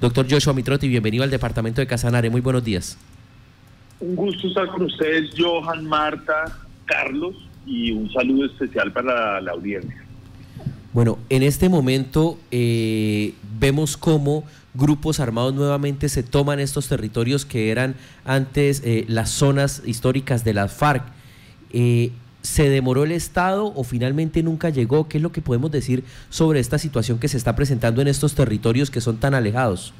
Doctor Joshua Mitrotti, bienvenido al departamento de Casanare. Muy buenos días. Un gusto estar con ustedes, Johan, Marta, Carlos, y un saludo especial para la, audiencia. Bueno, en este momento eh, vemos cómo grupos armados nuevamente se toman estos territorios que eran antes eh, las zonas históricas de las FARC. Eh, ¿Se demoró el Estado o finalmente nunca llegó? ¿Qué es lo que podemos decir sobre esta situación que se está presentando en estos territorios que son tan alejados?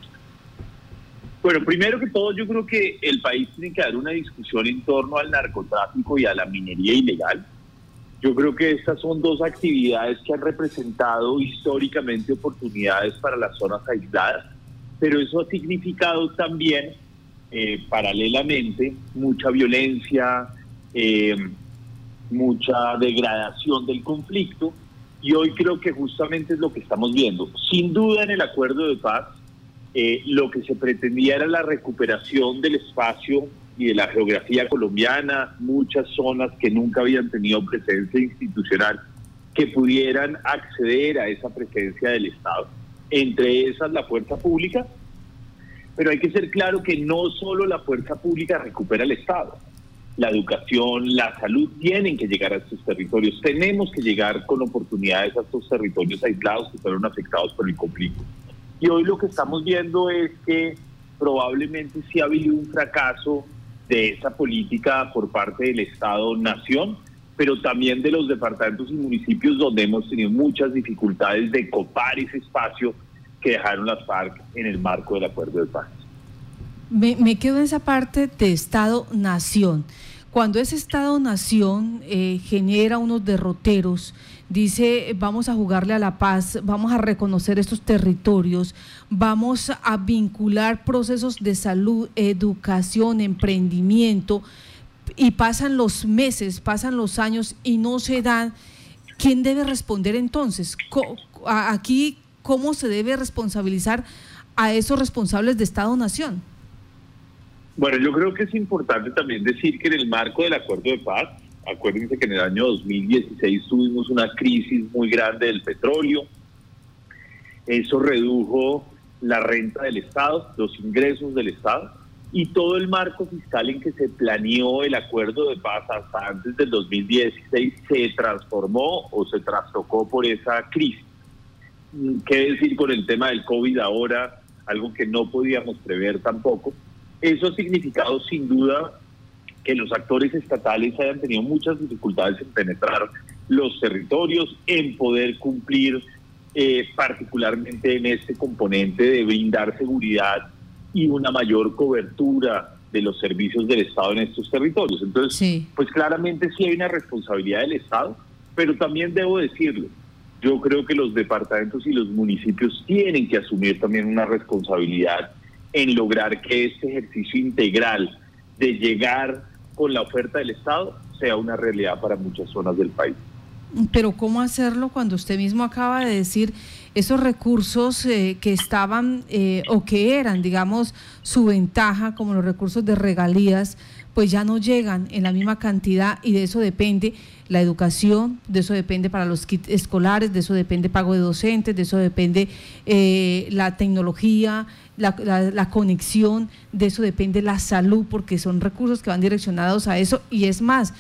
Bueno, primero que todo, yo creo que el país tiene que dar una discusión en torno al narcotráfico y a la minería ilegal. Yo creo que estas son dos actividades que han representado históricamente oportunidades para las zonas aisladas, pero eso ha significado también, eh, paralelamente, mucha violencia, eh, mucha degradación del conflicto y hoy creo que justamente es lo que estamos viendo. Sin duda en el acuerdo de paz eh, lo que se pretendía era la recuperación del espacio y de la geografía colombiana, muchas zonas que nunca habían tenido presencia institucional que pudieran acceder a esa presencia del Estado, entre esas la fuerza pública, pero hay que ser claro que no solo la fuerza pública recupera el Estado, la educación, la salud tienen que llegar a estos territorios. Tenemos que llegar con oportunidades a estos territorios aislados que fueron afectados por el conflicto. Y hoy lo que estamos viendo es que probablemente sí ha habido un fracaso de esa política por parte del Estado-Nación, pero también de los departamentos y municipios donde hemos tenido muchas dificultades de copar ese espacio que dejaron las FARC en el marco del acuerdo de paz. Me, quedo en esa parte de Estado-Nación. Cuando ese Estado-Nación eh, genera unos derroteros, dice vamos a jugarle a la paz, vamos a reconocer estos territorios, vamos a vincular procesos de salud, educación, emprendimiento, y pasan los meses, pasan los años y no se dan, ¿quién debe responder entonces? Aquí, ¿cómo se debe responsabilizar a esos responsables de Estado-Nación? Bueno, yo creo que es importante también decir que en el marco del acuerdo de paz, acuérdense que en el año 2016 tuvimos una crisis muy grande del petróleo, eso redujo la renta del Estado, los ingresos del Estado y todo el marco fiscal en que se planeó el acuerdo de paz hasta antes del 2016 se transformó o se trastocó por esa crisis. ¿Qué decir con el tema del COVID ahora? Algo que no podíamos prever tampoco. Eso ha significado sin duda que los actores estatales hayan tenido muchas dificultades en penetrar los territorios, en poder cumplir eh, particularmente en este componente de brindar seguridad y una mayor cobertura de los servicios del Estado en estos territorios. Entonces, pues claramente sí hay una responsabilidad del Estado, pero también debo decirlo, yo creo que los departamentos y los municipios tienen que asumir también una responsabilidad en lograr que este ejercicio integral de llegar con la oferta del Estado sea una realidad para muchas zonas del país. Pero ¿cómo hacerlo cuando usted mismo acaba de decir esos recursos eh, que estaban eh, o que eran, digamos, su ventaja, como los recursos de regalías, pues ya no llegan en la misma cantidad y de eso depende la educación, de eso depende para los kits escolares, de eso depende pago de docentes, de eso depende eh, la tecnología, la, conexión, de eso depende la salud, porque son recursos que van direccionados a eso y es más.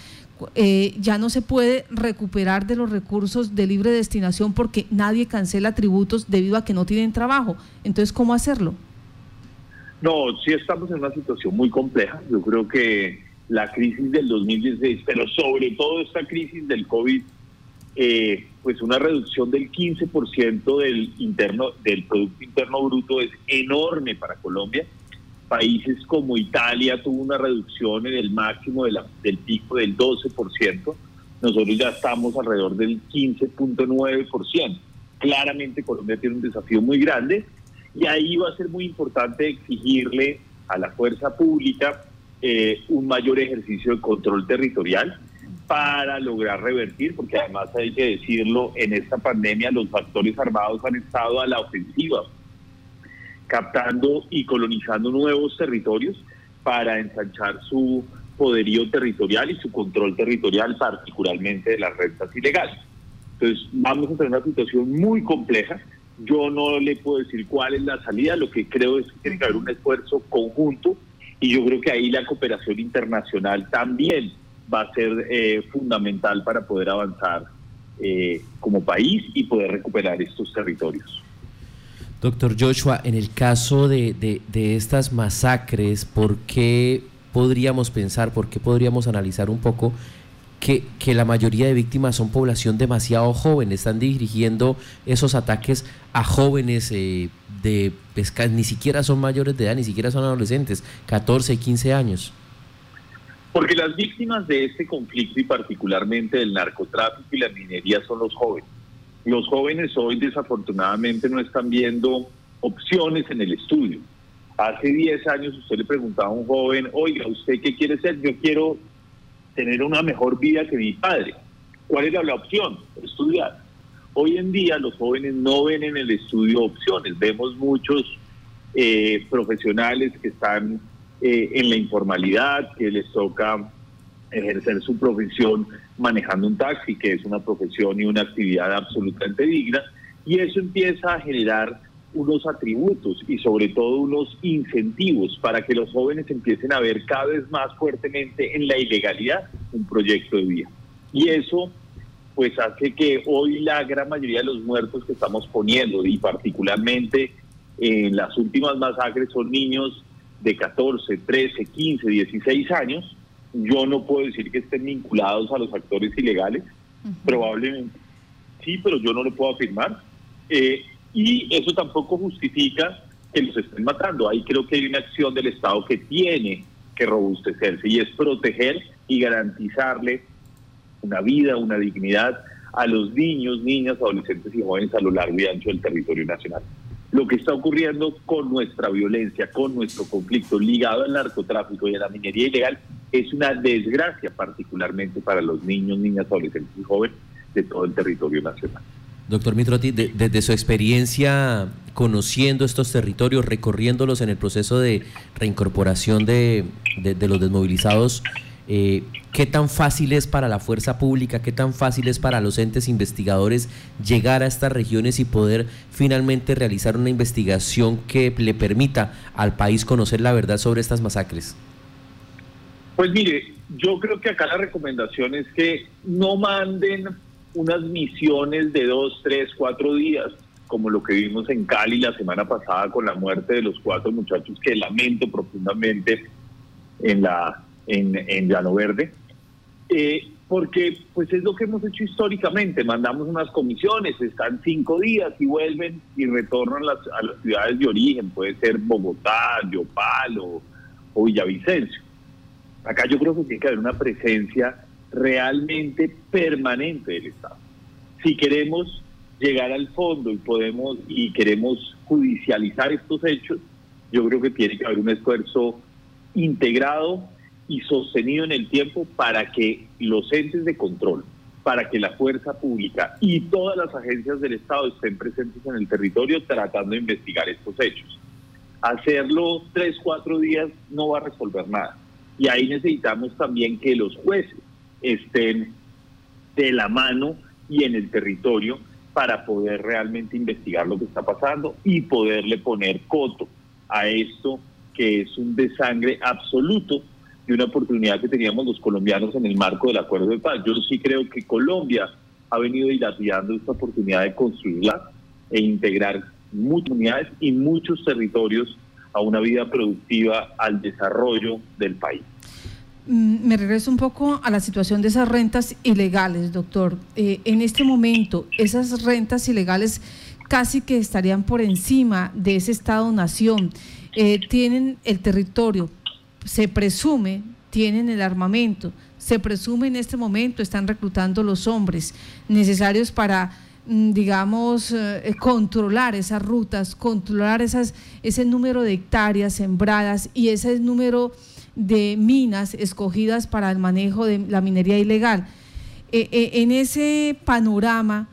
Eh, ya no se puede recuperar de los recursos de libre destinación porque nadie cancela tributos debido a que no tienen trabajo. Entonces, ¿cómo hacerlo? No, sí estamos en una situación muy compleja. Yo creo que la crisis del 2016, pero sobre todo esta crisis del COVID, eh, pues una reducción del 15% del interno del producto interno bruto es enorme para Colombia. Países como Italia tuvo una reducción en el máximo de la, del pico del 12%. Nosotros ya estamos alrededor del 15.9%. Claramente Colombia tiene un desafío muy grande y ahí va a ser muy importante exigirle a la fuerza pública eh, un mayor ejercicio de control territorial para lograr revertir, porque además hay que decirlo, en esta pandemia los factores armados han estado a la ofensiva, captando y colonizando nuevos territorios para ensanchar su poderío territorial y su control territorial, particularmente de las rentas ilegales. Entonces, vamos a tener una situación muy compleja Yo no le puedo decir cuál es la salida, lo que creo es que tiene que haber un esfuerzo conjunto y yo creo que ahí la cooperación internacional también va a ser eh, fundamental para poder avanzar eh, como país y poder recuperar estos territorios. Doctor Joshua, en el caso de, de, estas masacres, ¿por qué podríamos pensar, por qué podríamos analizar un poco que, que, la mayoría de víctimas son población demasiado joven, están dirigiendo esos ataques a jóvenes eh, de pesca, ni siquiera son mayores de edad, ni siquiera son adolescentes, 14, 15 años. Porque las víctimas de este conflicto y particularmente del narcotráfico y la minería son los jóvenes. Los jóvenes hoy desafortunadamente no están viendo opciones en el estudio. Hace 10 años usted le preguntaba a un joven, oiga, ¿usted qué quiere ser? Yo quiero tener una mejor vida que mi padre. ¿Cuál era la opción? Estudiar. Hoy en día los jóvenes no ven en el estudio opciones. Vemos muchos eh, profesionales que están eh, en la informalidad, que les toca ejercer su profesión manejando un taxi, que es una profesión y una actividad absolutamente digna, y eso empieza a generar unos atributos y sobre todo unos incentivos para que los jóvenes empiecen a ver cada vez más fuertemente en la ilegalidad un proyecto de vida. Y eso pues hace que hoy la gran mayoría de los muertos que estamos poniendo y particularmente en las últimas masacres son niños de 14, 13, 15, 16 años, yo no puedo decir que estén vinculados a los actores ilegales, probablemente sí, pero yo no lo puedo afirmar. Eh, y eso tampoco justifica que los estén matando. Ahí creo que hay una acción del Estado que tiene que robustecerse y es proteger y garantizarle una vida, una dignidad a los niños, niñas, adolescentes y jóvenes a lo largo y ancho del territorio nacional lo que está ocurriendo con nuestra violencia, con nuestro conflicto ligado al narcotráfico y a la minería ilegal, es una desgracia particularmente para los niños, niñas, adolescentes y jóvenes de todo el territorio nacional. Doctor Mitroti, desde su experiencia conociendo estos territorios, recorriéndolos en el proceso de reincorporación de, de los desmovilizados, eh, ¿Qué tan fácil es para la fuerza pública, qué tan fácil es para los entes investigadores llegar a estas regiones y poder finalmente realizar una investigación que le permita al país conocer la verdad sobre estas masacres? Pues mire, yo creo que acá la recomendación es que no manden unas misiones de dos, tres, cuatro días, como lo que vimos en Cali la semana pasada con la muerte de los cuatro muchachos que lamento profundamente en la en, en Llano Verde, eh, porque pues es lo que hemos hecho históricamente, mandamos unas comisiones, están cinco días y vuelven y retornan las, a las ciudades de origen, puede ser Bogotá, Yopal o, o Villavicencio. Acá yo creo que tiene que haber una presencia realmente permanente del Estado. Si queremos llegar al fondo y podemos y queremos judicializar estos hechos, yo creo que tiene que haber un esfuerzo integrado y sostenido en el tiempo para que los entes de control, para que la fuerza pública y todas las agencias del Estado estén presentes en el territorio tratando de investigar estos hechos. Hacerlo tres, cuatro días no va a resolver nada. Y ahí necesitamos también que los jueces estén de la mano y en el territorio para poder realmente investigar lo que está pasando y poderle poner coto a esto que es un desangre absoluto de una oportunidad que teníamos los colombianos en el marco del acuerdo de paz. Yo sí creo que Colombia ha venido dilapidando esta oportunidad de construirla e integrar muchas unidades y muchos territorios a una vida productiva, al desarrollo del país. Mm, me regreso un poco a la situación de esas rentas ilegales, doctor. Eh, en este momento, esas rentas ilegales casi que estarían por encima de ese Estado-nación. Eh, tienen el territorio, se presume tienen el armamento, se presume en este momento están reclutando los hombres necesarios para mm, digamos, eh, controlar esas rutas, controlar esas, ese número de hectáreas sembradas y ese número de minas escogidas para el manejo de la minería ilegal. Eh, eh, en ese panorama,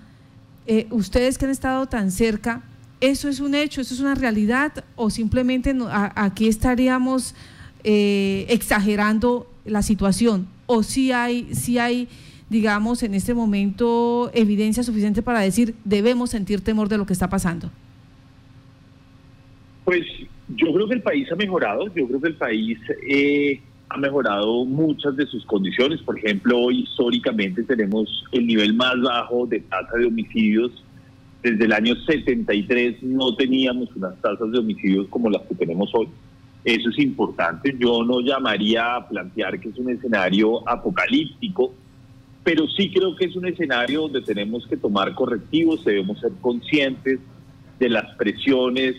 ustedes que han estado tan cerca, ¿eso es un hecho, eso es una realidad o simplemente aquí estaríamos eh, exagerando la situación o si hay, si hay digamos, en este momento evidencia suficiente para decir debemos sentir temor de lo que está pasando? Pues yo creo que el país ha mejorado, yo creo que el país eh, ha mejorado muchas de sus condiciones. Por ejemplo, hoy históricamente tenemos el nivel más bajo de tasa de homicidios. Desde el año 73 no teníamos unas tasas de homicidios como las que tenemos hoy. Eso es importante. Yo no llamaría a plantear que es un escenario apocalíptico, pero sí creo que es un escenario donde tenemos que tomar correctivos, debemos ser conscientes de las presiones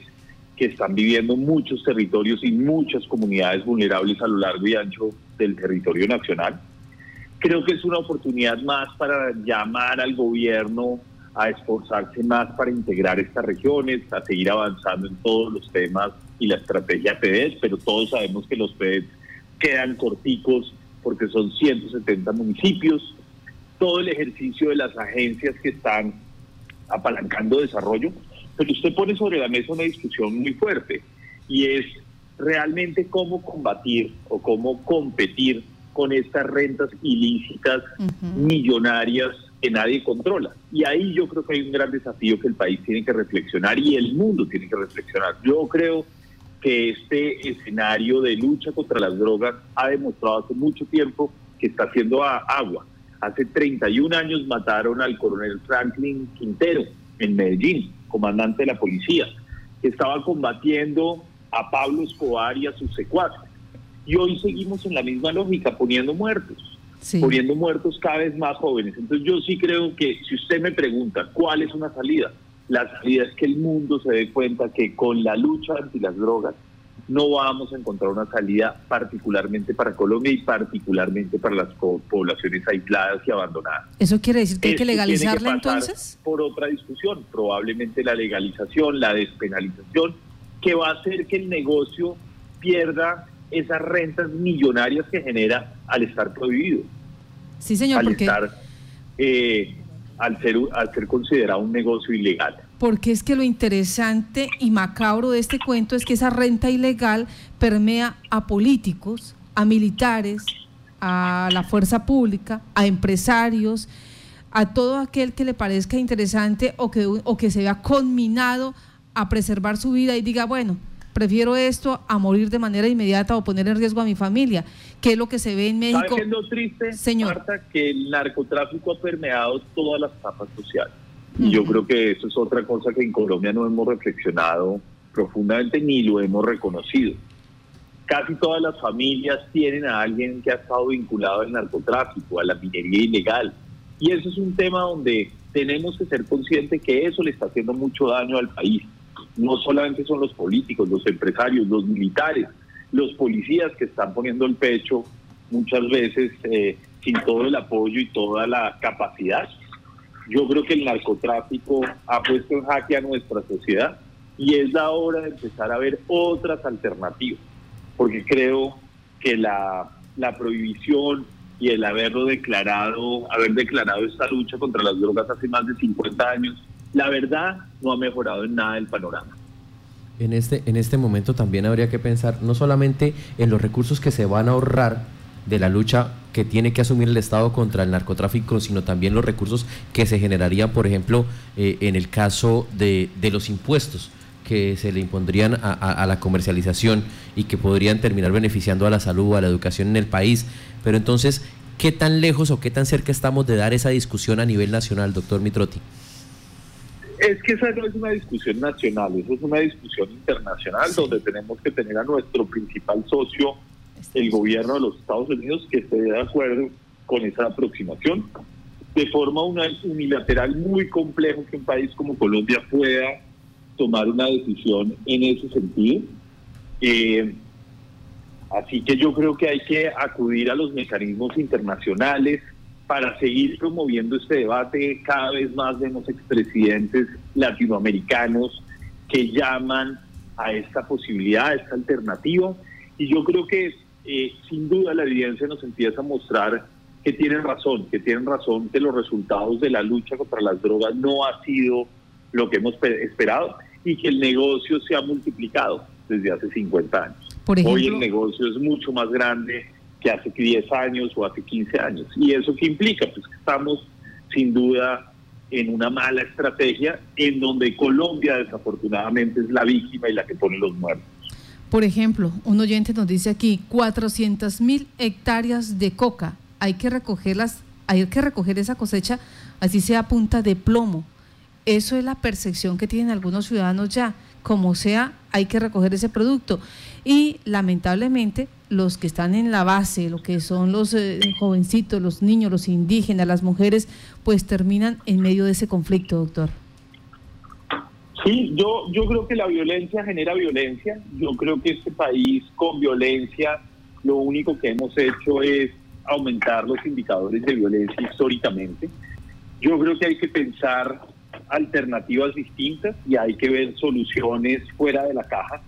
que están viviendo muchos territorios y muchas comunidades vulnerables a lo largo y ancho del territorio nacional. Creo que es una oportunidad más para llamar al gobierno a esforzarse más para integrar estas regiones, a seguir avanzando en todos los temas y la estrategia PEDES, pero todos sabemos que los PEDES quedan corticos porque son 170 municipios. Todo el ejercicio de las agencias que están apalancando desarrollo pero usted pone sobre la mesa una discusión muy fuerte y es realmente cómo combatir o cómo competir con estas rentas ilícitas millonarias que nadie controla. Y ahí yo creo que hay un gran desafío que el país tiene que reflexionar y el mundo tiene que reflexionar. Yo creo que este escenario de lucha contra las drogas ha demostrado hace mucho tiempo que está haciendo agua. Hace 31 años mataron al coronel Franklin Quintero en Medellín comandante de la policía, que estaba combatiendo a Pablo Escobar y a sus secuaces. Y hoy seguimos en la misma lógica, poniendo muertos, poniendo muertos cada vez más jóvenes. Entonces yo sí creo que si usted me pregunta cuál es una salida, la salida es que el mundo se dé cuenta que con la lucha anti las drogas no vamos a encontrar una salida particularmente para Colombia y particularmente para las poblaciones aisladas y abandonadas. ¿Eso quiere decir que hay que legalizarla entonces? Por otra discusión, probablemente la legalización, la despenalización, que va a hacer que el negocio pierda esas rentas millonarias que genera al estar prohibido. Sí, señor, al estar, eh, al ser, al ser considerado un negocio ilegal porque es que lo interesante y macabro de este cuento es que esa renta ilegal permea a políticos, a militares, a la fuerza pública, a empresarios, a todo aquel que le parezca interesante o que, o que se vea conminado a preservar su vida y diga, bueno, prefiero esto a morir de manera inmediata o poner en riesgo a mi familia, que es lo que se ve en México. ¿Sabe qué es lo triste, Señor? Marta, que el narcotráfico ha permeado todas las capas sociales. Y yo creo que eso es otra cosa que en Colombia no hemos reflexionado profundamente ni lo hemos reconocido. Casi todas las familias tienen a alguien que ha estado vinculado al narcotráfico, a la minería ilegal. Y eso es un tema donde tenemos que ser conscientes que eso le está haciendo mucho daño al país. No solamente son los políticos, los empresarios, los militares, los policías que están poniendo el pecho muchas veces eh, sin todo el apoyo y toda la capacidad. Yo creo que el narcotráfico ha puesto en jaque a nuestra sociedad y es la hora de empezar a ver otras alternativas, porque creo que la, la prohibición y el haberlo declarado, haber declarado esta lucha contra las drogas hace más de 50 años, la verdad no ha mejorado en nada el panorama. En este, en este momento también habría que pensar no solamente en los recursos que se van a ahorrar de la lucha que tiene que asumir el Estado contra el narcotráfico, sino también los recursos que se generarían, por ejemplo, eh, en el caso de, de, los impuestos que se le impondrían a, la comercialización y que podrían terminar beneficiando a la salud, a la educación en el país. Pero entonces, ¿qué tan lejos o qué tan cerca estamos de dar esa discusión a nivel nacional, doctor Mitrotti? Es que esa no es una discusión nacional, eso es una discusión internacional donde tenemos que tener a nuestro principal socio el gobierno de los Estados Unidos que esté de acuerdo con esa aproximación. De forma unilateral, muy complejo que un país como Colombia pueda tomar una decisión en ese sentido. Eh, así que yo creo que hay que acudir a los mecanismos internacionales para seguir promoviendo este debate. Cada vez más vemos expresidentes latinoamericanos que llaman a esta posibilidad, a esta alternativa. Y yo creo que eh, sin duda la evidencia nos empieza a mostrar que tienen razón, que tienen razón que los resultados de la lucha contra las drogas no ha sido lo que hemos esperado y que el negocio se ha multiplicado desde hace 50 años. Hoy el negocio es mucho más grande que hace 10 años o hace 15 años. ¿Y eso qué implica? Pues que estamos sin duda en una mala estrategia en donde Colombia desafortunadamente es la víctima y la que pone los muertos. Por ejemplo, un oyente nos dice aquí 400 mil hectáreas de coca. Hay que recogerlas, hay que recoger esa cosecha, así sea punta de plomo. Eso es la percepción que tienen algunos ciudadanos ya. Como sea, hay que recoger ese producto. Y lamentablemente los que están en la base, lo que son los eh, jovencitos, los niños, los indígenas, las mujeres, pues terminan en medio de ese conflicto, doctor. Sí, yo, yo creo que la violencia genera violencia. Yo creo que este país con violencia lo único que hemos hecho es aumentar los indicadores de violencia históricamente. Yo creo que hay que pensar alternativas distintas y hay que ver soluciones fuera de la caja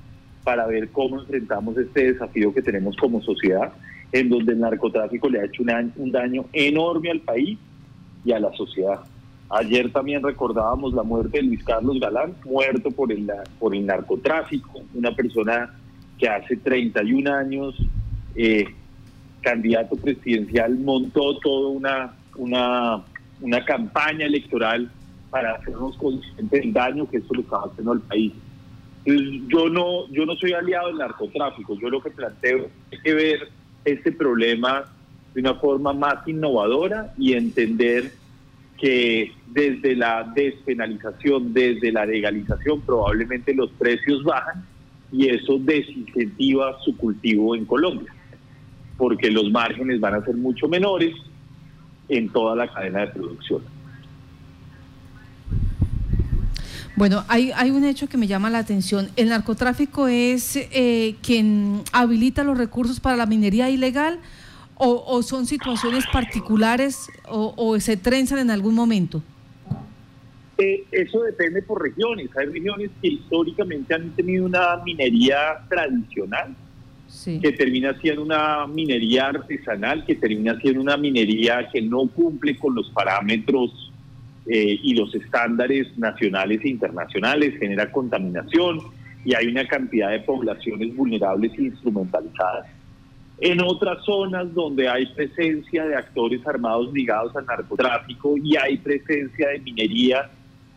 para ver cómo enfrentamos este desafío que tenemos como sociedad, en donde el narcotráfico le ha hecho un daño enorme al país y a la sociedad. Ayer también recordábamos la muerte de Luis Carlos Galán, muerto por el, por el narcotráfico, una persona que hace 31 años, eh, candidato presidencial, montó toda una, una, una campaña electoral para hacernos conscientes del daño que esto le estaba haciendo al país yo no, yo no soy aliado del narcotráfico, yo lo que planteo es que ver este problema de una forma más innovadora y entender que desde la despenalización, desde la legalización, probablemente los precios bajan y eso desincentiva su cultivo en Colombia, porque los márgenes van a ser mucho menores en toda la cadena de producción. Bueno, hay, hay un hecho que me llama la atención. El narcotráfico es eh, quien habilita los recursos para la minería ilegal o, son situaciones particulares o, se trenzan en algún momento. Eh, eso depende por regiones. Hay regiones que históricamente han tenido una minería tradicional, que termina siendo una minería artesanal, que termina siendo una minería que no cumple con los parámetros eh, y los estándares nacionales e internacionales, genera contaminación y hay una cantidad de poblaciones vulnerables e instrumentalizadas. En otras zonas donde hay presencia de actores armados ligados al narcotráfico y hay presencia de minería,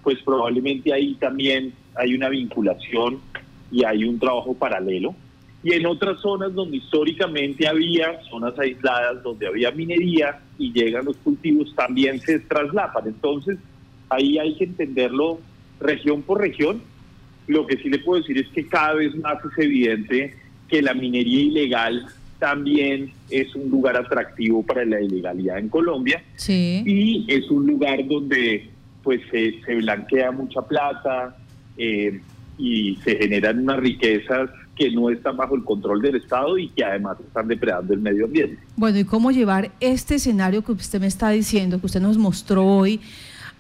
pues probablemente ahí también hay una vinculación y hay un trabajo paralelo y en otras zonas donde históricamente había zonas aisladas, donde había minería y llegan los cultivos, también se traslapan. Entonces, ahí hay que entenderlo región por región. Lo que sí le puedo decir es que cada vez más es evidente que la minería ilegal también es un lugar atractivo para la ilegalidad en Colombia sí. y es un lugar donde pues se, blanquea mucha plata eh, y se generan unas riquezas que no están bajo el control del Estado y que además están depredando el medio ambiente. Bueno, ¿y cómo llevar este escenario que usted me está diciendo, que usted nos mostró hoy,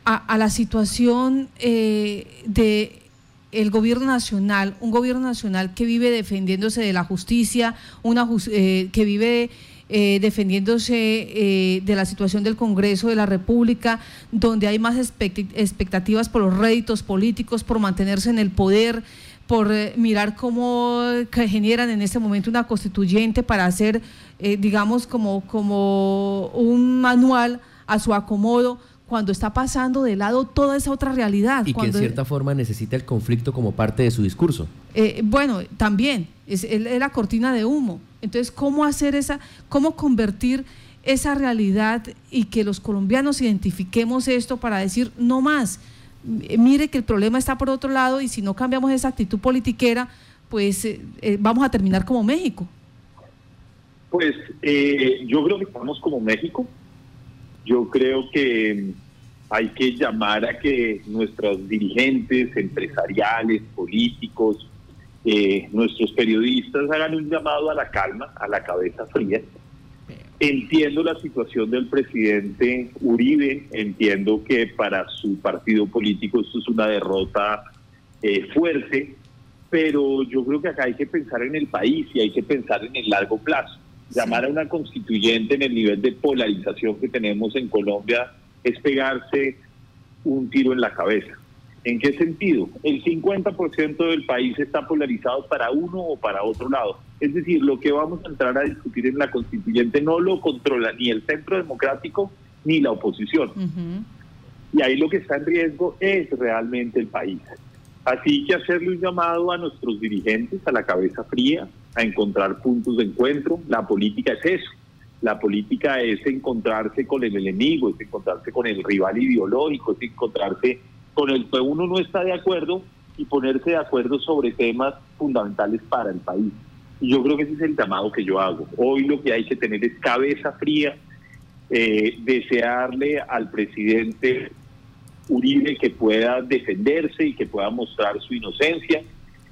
a, la situación eh, de el gobierno nacional, un gobierno nacional que vive defendiéndose de la justicia, una eh, que vive eh, defendiéndose eh, de la situación del Congreso de la República, donde hay más expectativas por los réditos políticos, por mantenerse en el poder, por eh, mirar cómo generan en este momento una constituyente para hacer, eh, digamos, como, como un manual a su acomodo cuando está pasando de lado toda esa otra realidad. Y que en cierta forma necesita el conflicto como parte de su discurso. Eh, bueno, también, es, es, la cortina de humo. Entonces, ¿cómo hacer esa, cómo convertir esa realidad y que los colombianos identifiquemos esto para decir no más? Mire que el problema está por otro lado y si no cambiamos esa actitud politiquera, pues eh, eh, vamos a terminar como México. Pues eh, yo creo que estamos como México. Yo creo que hay que llamar a que nuestros dirigentes empresariales, políticos, nuestros periodistas hagan un llamado a la calma, a la cabeza fría Entiendo la situación del presidente Uribe, entiendo que para su partido político esto es una derrota eh, fuerte, pero yo creo que acá hay que pensar en el país y hay que pensar en el largo plazo. Llamar a una constituyente en el nivel de polarización que tenemos en Colombia es pegarse un tiro en la cabeza. ¿En qué sentido? El 50% del país está polarizado para uno o para otro lado. Es decir, lo que vamos a entrar a discutir en la constituyente no lo controla ni el centro democrático ni la oposición. Y ahí lo que está en riesgo es realmente el país. Así que hacerle un llamado a nuestros dirigentes, a la cabeza fría, a encontrar puntos de encuentro. La política es eso. La política es encontrarse con el enemigo, es encontrarse con el rival ideológico, es encontrarse con el que uno no está de acuerdo y ponerse de acuerdo sobre temas fundamentales para el país. Yo creo que ese es el llamado que yo hago. Hoy lo que hay que tener es cabeza fría, eh, desearle al presidente Uribe que pueda defenderse y que pueda mostrar su inocencia,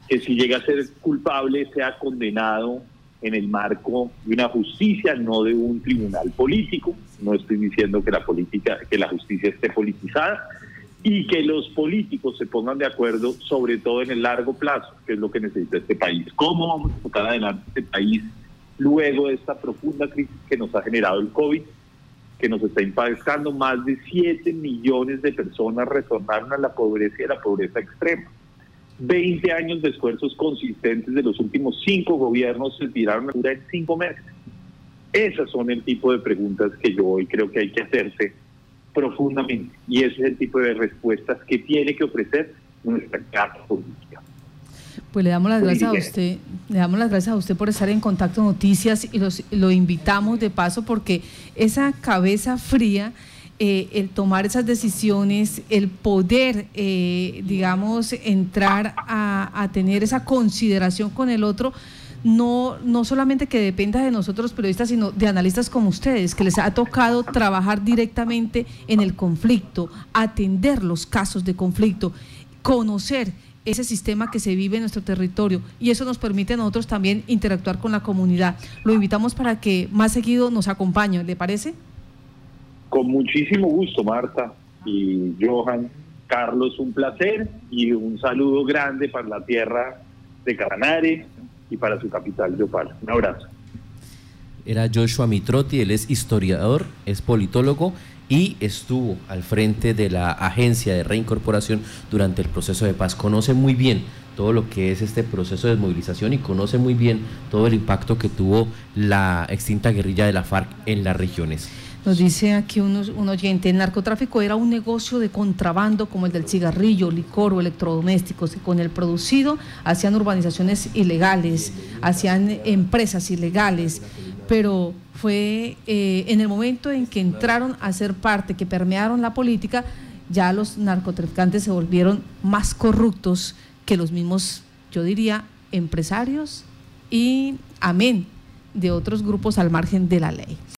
que si llega a ser culpable sea condenado en el marco de una justicia, no de un tribunal político. No estoy diciendo que la política, que la justicia esté politizada y que los políticos se pongan de acuerdo, sobre todo en el largo plazo, que es lo que necesita este país. ¿Cómo vamos a sacar adelante este país luego de esta profunda crisis que nos ha generado el COVID? que nos está impactando, más de 7 millones de personas retornaron a la pobreza y a la pobreza extrema. 20 años de esfuerzos consistentes de los últimos cinco gobiernos se tiraron a cura en cinco meses. Esas son el tipo de preguntas que yo hoy creo que hay que hacerse profundamente y ese es el tipo de respuestas que tiene que ofrecer nuestra casa política. Pues le damos las gracias a usted, le damos las gracias a usted por estar en Contacto Noticias y los, lo invitamos de paso porque esa cabeza fría, eh, el tomar esas decisiones, el poder, eh, digamos, entrar a, a tener esa consideración con el otro, no, no solamente que dependa de nosotros periodistas, sino de analistas como ustedes, que les ha tocado trabajar directamente en el conflicto, atender los casos de conflicto, conocer ese sistema que se vive en nuestro territorio y eso nos permite a nosotros también interactuar con la comunidad. Lo invitamos para que más seguido nos acompañe, ¿le parece? Con muchísimo gusto, Marta y Johan. Carlos, un placer y un saludo grande para la tierra de Caranare y para su capital, Yopal. Un abrazo. Era Joshua Mitrotti, él es historiador, es politólogo y estuvo al frente de la agencia de reincorporación durante el proceso de paz. Conoce muy bien todo lo que es este proceso de desmovilización y conoce muy bien todo el impacto que tuvo la extinta guerrilla de la FARC en las regiones. Nos dice aquí un oyente, el narcotráfico era un negocio de contrabando como el del cigarrillo, licor o electrodomésticos. Y con el producido hacían urbanizaciones ilegales, hacían empresas ilegales, pero fue eh, en el momento en que entraron a ser parte, que permearon la política, ya los narcotraficantes se volvieron más corruptos que los mismos, yo diría, empresarios y amén de otros grupos al margen de la ley.